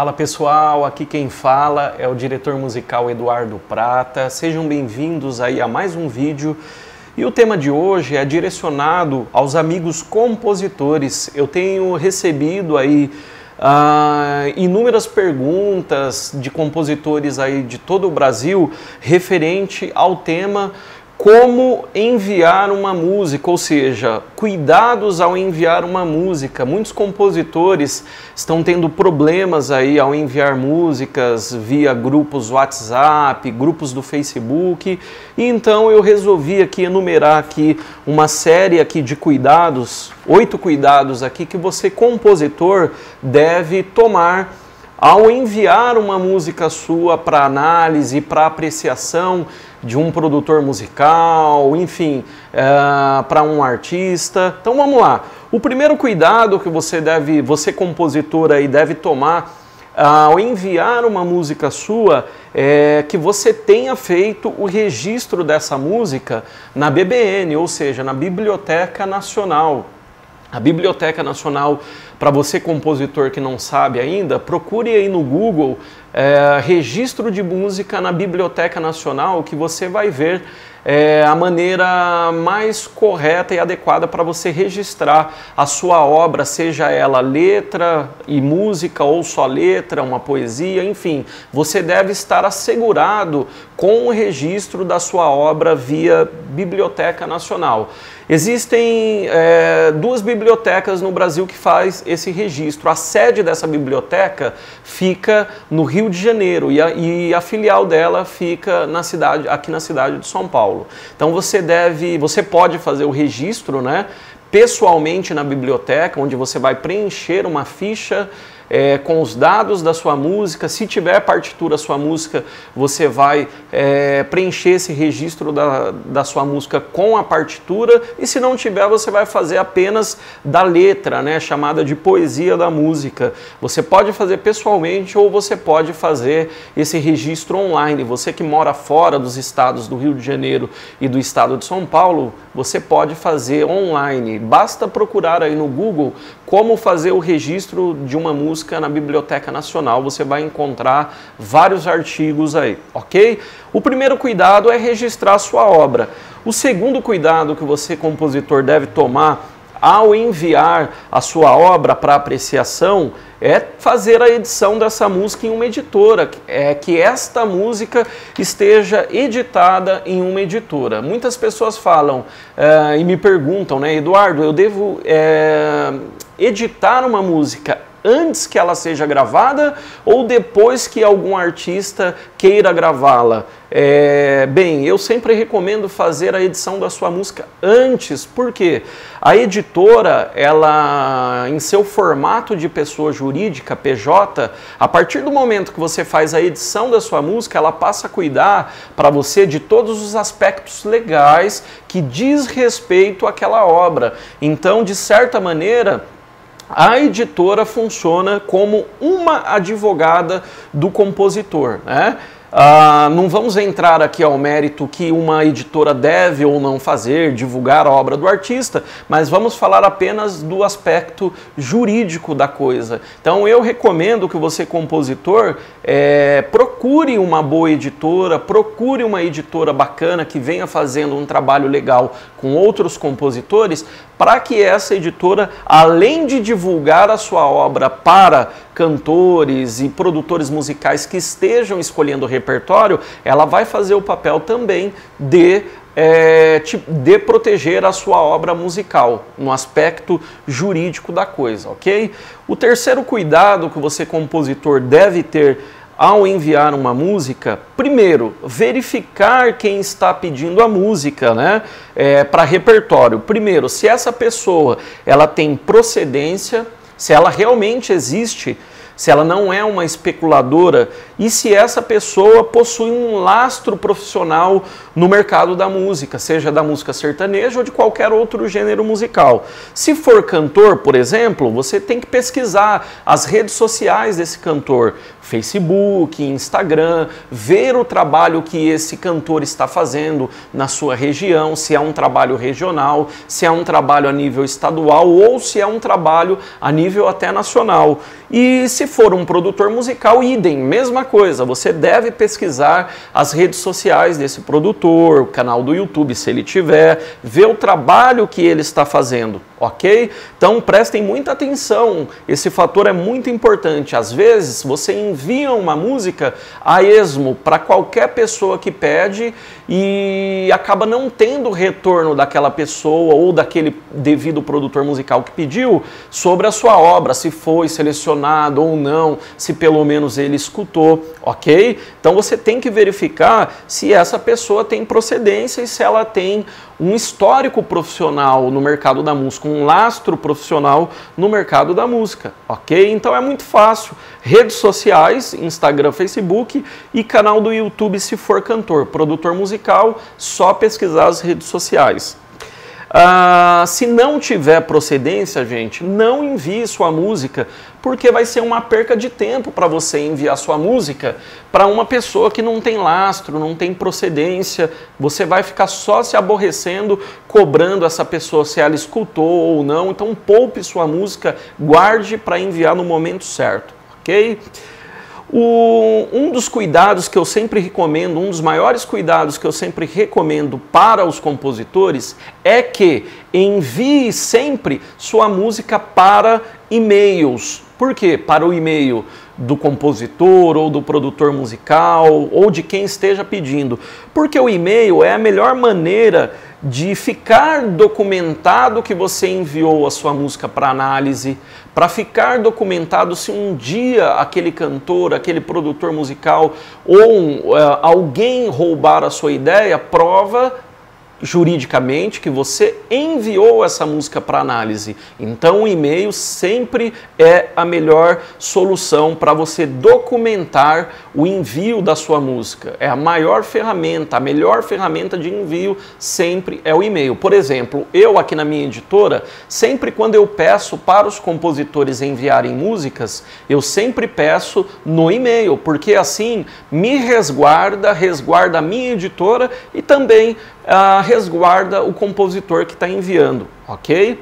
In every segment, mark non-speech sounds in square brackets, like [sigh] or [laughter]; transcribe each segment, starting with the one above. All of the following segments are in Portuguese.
Fala pessoal, aqui quem fala é o diretor musical Eduardo Prata. Sejam bem-vindos aí a mais um vídeo. E o tema de hoje é direcionado aos amigos compositores. Eu tenho recebido aí uh, inúmeras perguntas de compositores aí de todo o Brasil referente ao tema como enviar uma música, ou seja, cuidados ao enviar uma música. Muitos compositores estão tendo problemas aí ao enviar músicas via grupos WhatsApp, grupos do Facebook. E então eu resolvi aqui enumerar aqui uma série aqui de cuidados, oito cuidados aqui que você compositor deve tomar ao enviar uma música sua para análise, para apreciação de um produtor musical, enfim, é, para um artista. Então vamos lá. O primeiro cuidado que você deve, você compositor aí deve tomar ao enviar uma música sua é que você tenha feito o registro dessa música na BBN, ou seja, na Biblioteca Nacional. A Biblioteca Nacional, para você compositor que não sabe ainda, procure aí no Google é, registro de música na Biblioteca Nacional, que você vai ver é, a maneira mais correta e adequada para você registrar a sua obra, seja ela letra e música ou só letra, uma poesia, enfim, você deve estar assegurado com o registro da sua obra via Biblioteca Nacional. Existem é, duas bibliotecas no Brasil que faz esse registro. A sede dessa biblioteca fica no Rio de Janeiro e a, e a filial dela fica na cidade, aqui na cidade de São Paulo. Então você deve, você pode fazer o registro, né? pessoalmente na biblioteca, onde você vai preencher uma ficha é, com os dados da sua música. Se tiver partitura sua música, você vai é, preencher esse registro da, da sua música com a partitura. E se não tiver, você vai fazer apenas da letra, né, chamada de poesia da música. Você pode fazer pessoalmente ou você pode fazer esse registro online. Você que mora fora dos estados do Rio de Janeiro e do estado de São Paulo, você pode fazer online. Basta procurar aí no Google como fazer o registro de uma música busca na Biblioteca Nacional, você vai encontrar vários artigos aí, ok? O primeiro cuidado é registrar sua obra. O segundo cuidado que você, compositor, deve tomar ao enviar a sua obra para apreciação é fazer a edição dessa música em uma editora, é que esta música esteja editada em uma editora. Muitas pessoas falam é, e me perguntam, né, Eduardo, eu devo é, editar uma música antes que ela seja gravada ou depois que algum artista queira gravá-la? É, bem, eu sempre recomendo fazer a edição da sua música antes, porque a editora, ela, em seu formato de pessoa jurídica, PJ, a partir do momento que você faz a edição da sua música, ela passa a cuidar para você de todos os aspectos legais que diz respeito àquela obra. Então, de certa maneira, a editora funciona como uma advogada do compositor. Né? Ah, não vamos entrar aqui ao mérito que uma editora deve ou não fazer, divulgar a obra do artista, mas vamos falar apenas do aspecto jurídico da coisa. Então eu recomendo que você, compositor, é, procure uma boa editora, procure uma editora bacana que venha fazendo um trabalho legal com outros compositores, para que essa editora, além de divulgar a sua obra para cantores e produtores musicais que estejam escolhendo o repertório, ela vai fazer o papel também de é, de proteger a sua obra musical, no aspecto jurídico da coisa, ok? O terceiro cuidado que você, compositor, deve ter ao enviar uma música, primeiro, verificar quem está pedindo a música, né, é, para repertório. Primeiro, se essa pessoa ela tem procedência, se ela realmente existe, se ela não é uma especuladora e se essa pessoa possui um lastro profissional no mercado da música, seja da música sertaneja ou de qualquer outro gênero musical. Se for cantor, por exemplo, você tem que pesquisar as redes sociais desse cantor, Facebook, Instagram, ver o trabalho que esse cantor está fazendo na sua região, se é um trabalho regional, se é um trabalho a nível estadual ou se é um trabalho a nível até nacional. E se for um produtor musical, idem, mesma coisa, você deve pesquisar as redes sociais desse produtor, o canal do YouTube, se ele tiver, ver o trabalho que ele está fazendo, ok? Então prestem muita atenção, esse fator é muito importante. Às vezes você envia uma música a esmo para qualquer pessoa que pede e acaba não tendo retorno daquela pessoa ou daquele devido produtor musical que pediu sobre a sua obra, se foi selecionado ou não, se pelo menos ele escutou, ok? Então você tem que verificar se essa pessoa tem procedência e se ela tem um histórico profissional no mercado da música, um lastro profissional no mercado da música, ok? Então é muito fácil. Redes sociais, Instagram, Facebook e canal do YouTube se for cantor, produtor musical, só pesquisar as redes sociais. Ah, se não tiver procedência, gente, não envie sua música, porque vai ser uma perca de tempo para você enviar sua música para uma pessoa que não tem lastro, não tem procedência. Você vai ficar só se aborrecendo, cobrando essa pessoa se ela escutou ou não. Então, poupe sua música, guarde para enviar no momento certo, ok? O, um dos cuidados que eu sempre recomendo, um dos maiores cuidados que eu sempre recomendo para os compositores é que envie sempre sua música para e-mails. Por quê? Para o e-mail do compositor ou do produtor musical ou de quem esteja pedindo. Porque o e-mail é a melhor maneira de ficar documentado que você enviou a sua música para análise, para ficar documentado se um dia aquele cantor, aquele produtor musical ou uh, alguém roubar a sua ideia, prova juridicamente que você enviou essa música para análise. Então, o e-mail sempre é a melhor solução para você documentar o envio da sua música. É a maior ferramenta, a melhor ferramenta de envio sempre é o e-mail. Por exemplo, eu aqui na minha editora, sempre quando eu peço para os compositores enviarem músicas, eu sempre peço no e-mail, porque assim me resguarda, resguarda a minha editora e também uh, resguarda o compositor que está enviando, ok?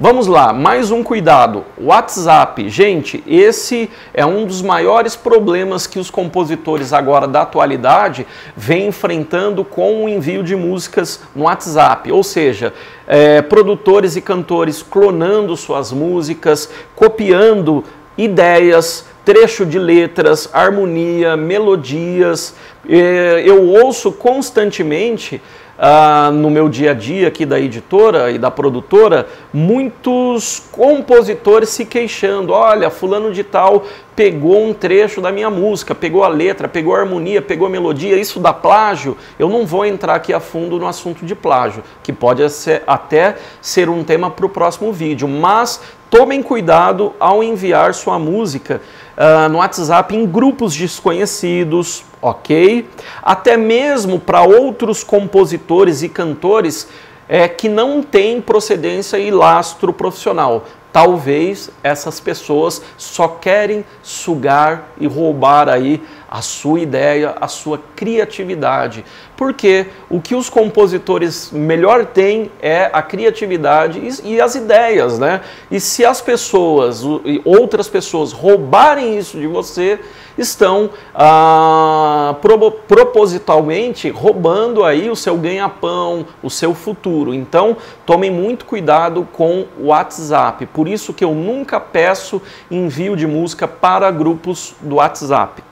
Vamos lá, mais um cuidado. WhatsApp. Gente, esse é um dos maiores problemas que os compositores agora da atualidade vêm enfrentando com o envio de músicas no WhatsApp. Ou seja, é, produtores e cantores clonando suas músicas, copiando ideias, trecho de letras, harmonia, melodias. É, eu ouço constantemente ah, no meu dia a dia aqui da editora e da produtora, muitos compositores se queixando: olha, fulano de tal pegou um trecho da minha música, pegou a letra, pegou a harmonia, pegou a melodia, isso dá plágio. Eu não vou entrar aqui a fundo no assunto de plágio, que pode ser, até ser um tema para o próximo vídeo, mas tomem cuidado ao enviar sua música uh, no WhatsApp em grupos desconhecidos, ok? Até mesmo para outros compositores e cantores é, que não têm procedência e lastro profissional. Talvez essas pessoas só querem sugar e roubar aí a sua ideia, a sua criatividade. Porque o que os compositores melhor têm é a criatividade e, as ideias, né? E se as pessoas, outras pessoas roubarem isso de você, estão ah, pro, propositalmente roubando aí o seu ganha-pão, o seu futuro. Então, tomem muito cuidado com o WhatsApp. Por isso que eu nunca peço envio de música para grupos do WhatsApp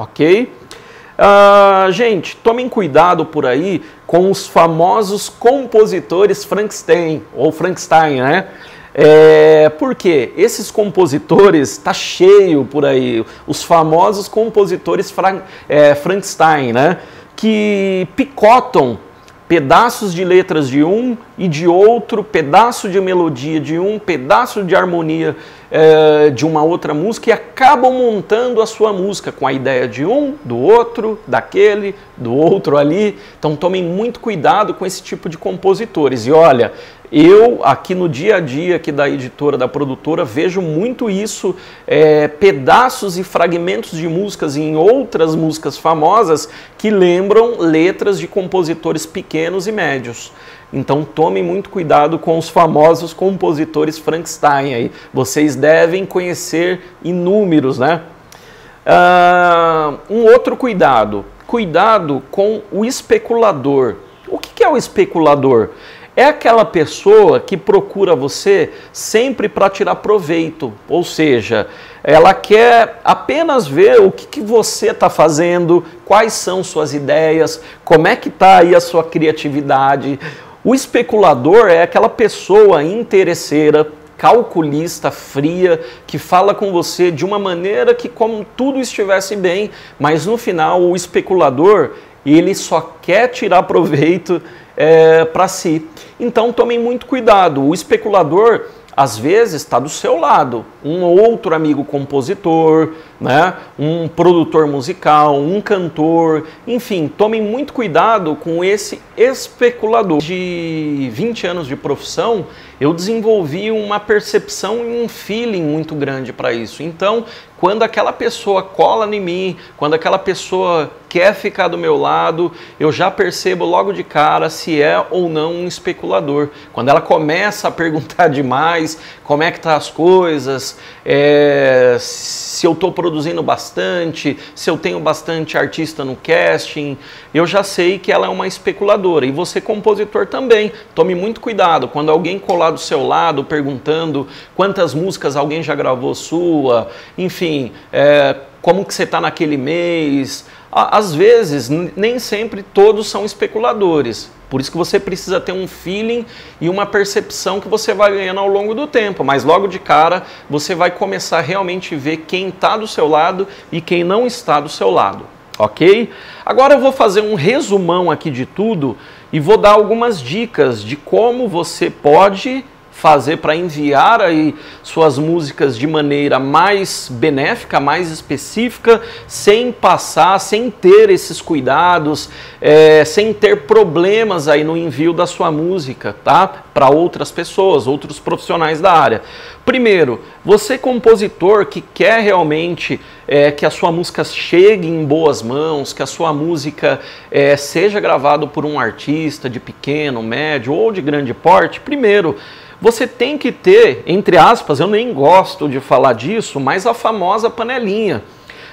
ok? Uh, gente, tomem cuidado por aí com os famosos compositores Frankenstein, ou Frankenstein, né? É, porque esses compositores tá cheio por aí, os famosos compositores Frank, é, Frankenstein, né? Que picotam pedaços de letras de um e de outro, pedaço de melodia de um, pedaço de harmonia é, de uma outra música e acabam montando a sua música com a ideia de um, do outro, daquele, do outro ali. Então tomem muito cuidado com esse tipo de compositores. E olha, eu aqui no dia a dia aqui da editora, da produtora, vejo muito isso, é, pedaços e fragmentos de músicas em outras músicas famosas que lembram letras de compositores pequenos e médios. Então tome muito cuidado com os famosos compositores Frankenstein aí. Vocês devem conhecer inúmeros, né? Uh, um outro cuidado, cuidado com o especulador. O que é o especulador? É aquela pessoa que procura você sempre para tirar proveito, ou seja, ela quer apenas ver o que, que você está fazendo, quais são suas ideias, como é que está aí a sua criatividade, o especulador é aquela pessoa interesseira, calculista, fria, que fala com você de uma maneira que como tudo estivesse bem, mas no final o especulador ele só quer tirar proveito é, para si. Então tomem muito cuidado. O especulador às vezes está do seu lado um outro amigo compositor, né? um produtor musical, um cantor, enfim, tomem muito cuidado com esse especulador. De 20 anos de profissão, eu desenvolvi uma percepção e um feeling muito grande para isso. Então, quando aquela pessoa cola em mim, quando aquela pessoa quer ficar do meu lado, eu já percebo logo de cara se é ou não um especulador. Quando ela começa a perguntar [laughs] demais, como é que tá as coisas, é, se eu estou produzindo bastante, se eu tenho bastante artista no casting, eu já sei que ela é uma especuladora. E você, compositor, também. Tome muito cuidado. Quando alguém colar do seu lado perguntando quantas músicas alguém já gravou sua, enfim, é, como que você está naquele mês. Às vezes, nem sempre todos são especuladores. Por isso que você precisa ter um feeling e uma percepção que você vai ganhando ao longo do tempo. Mas logo de cara você vai começar a realmente ver quem está do seu lado e quem não está do seu lado. Ok? Agora eu vou fazer um resumão aqui de tudo e vou dar algumas dicas de como você pode fazer para enviar aí suas músicas de maneira mais benéfica, mais específica, sem passar, sem ter esses cuidados, é, sem ter problemas aí no envio da sua música, tá? Para outras pessoas, outros profissionais da área. Primeiro, você compositor que quer realmente é, que a sua música chegue em boas mãos, que a sua música é, seja gravada por um artista de pequeno, médio ou de grande porte, primeiro você tem que ter, entre aspas, eu nem gosto de falar disso, mas a famosa panelinha.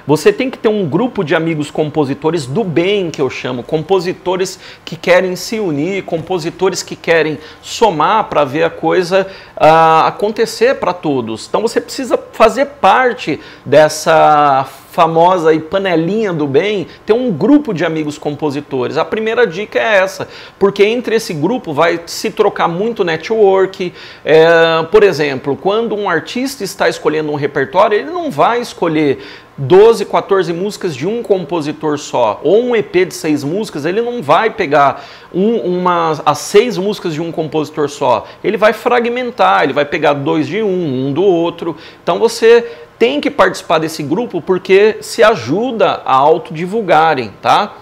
Você tem que ter um grupo de amigos compositores do bem, que eu chamo, compositores que querem se unir, compositores que querem somar para ver a coisa uh, acontecer para todos. Então você precisa fazer parte dessa famosa e panelinha do bem, ter um grupo de amigos compositores. A primeira dica é essa, porque entre esse grupo vai se trocar muito network. É, por exemplo, quando um artista está escolhendo um repertório, ele não vai escolher 12, 14 músicas de um compositor só, ou um EP de seis músicas, ele não vai pegar um, uma, as seis músicas de um compositor só. Ele vai fragmentar, ele vai pegar dois de um, um do outro. Então você tem que participar desse grupo porque se ajuda a autodivulgarem, tá?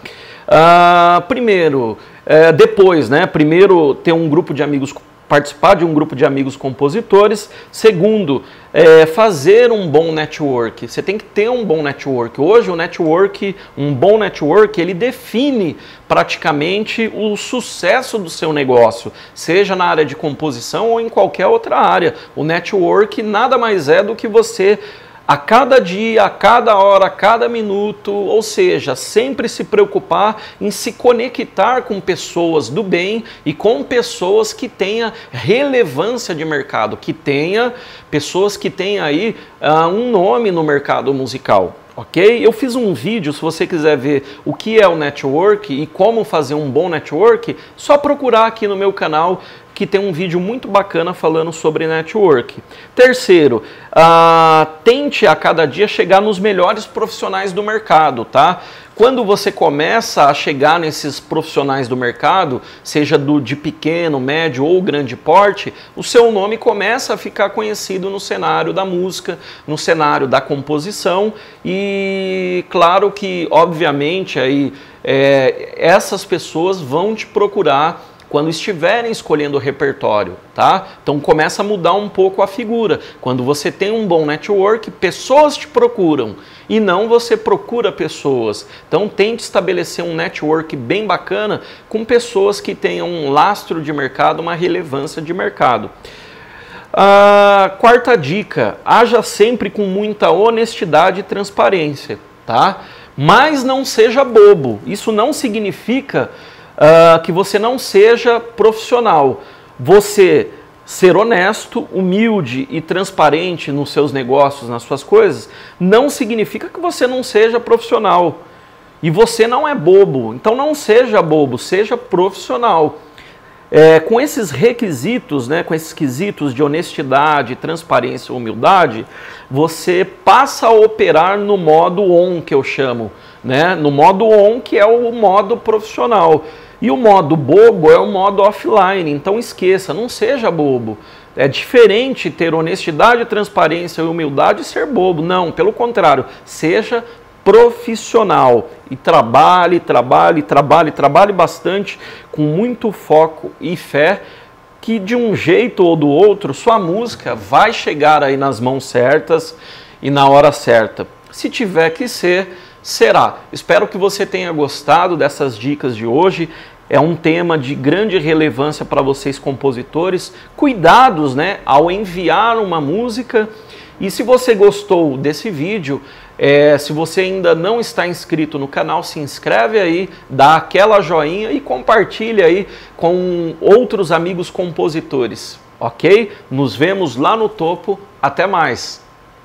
Uh, primeiro, uh, depois, né? Primeiro ter um grupo de amigos participar de um grupo de amigos compositores. Segundo, é, fazer um bom network. Você tem que ter um bom network. Hoje o network, um bom network, ele define praticamente o sucesso do seu negócio, seja na área de composição ou em qualquer outra área. O network nada mais é do que você a cada dia, a cada hora, a cada minuto, ou seja, sempre se preocupar em se conectar com pessoas do bem e com pessoas que tenham relevância de mercado, que tenha pessoas que tenham aí uh, um nome no mercado musical. Ok? Eu fiz um vídeo, se você quiser ver o que é o network e como fazer um bom network, só procurar aqui no meu canal que tem um vídeo muito bacana falando sobre network. Terceiro, uh, tente a cada dia chegar nos melhores profissionais do mercado, tá? quando você começa a chegar nesses profissionais do mercado, seja do de pequeno, médio ou grande porte, o seu nome começa a ficar conhecido no cenário da música, no cenário da composição e claro que, obviamente, aí é, essas pessoas vão te procurar quando estiverem escolhendo o repertório, tá? Então começa a mudar um pouco a figura. Quando você tem um bom network, pessoas te procuram e não você procura pessoas. Então tente estabelecer um network bem bacana com pessoas que tenham um lastro de mercado, uma relevância de mercado. A quarta dica: haja sempre com muita honestidade e transparência, tá? Mas não seja bobo. Isso não significa uh, que você não seja profissional. Você ser honesto, humilde e transparente nos seus negócios, nas suas coisas, não significa que você não seja profissional. E você não é bobo. Então não seja bobo, seja profissional. É, com esses requisitos, né, com esses quesitos de honestidade, transparência e humildade, você passa a operar no modo on, que eu chamo, né, no modo on, que é o modo profissional. E o modo bobo é o modo offline, então esqueça, não seja bobo. É diferente ter honestidade, transparência e humildade e ser bobo. Não, pelo contrário, seja profissional e trabalhe, trabalhe, trabalhe, trabalhe bastante com muito foco e fé que de um jeito ou do outro sua música vai chegar aí nas mãos certas e na hora certa. Se tiver que ser, será. Espero que você tenha gostado dessas dicas de hoje. É um tema de grande relevância para vocês compositores. Cuidados, né, ao enviar uma música. E se você gostou desse vídeo, é, se você ainda não está inscrito no canal, se inscreve aí, dá aquela joinha e compartilha aí com outros amigos compositores, ok? Nos vemos lá no topo. Até mais!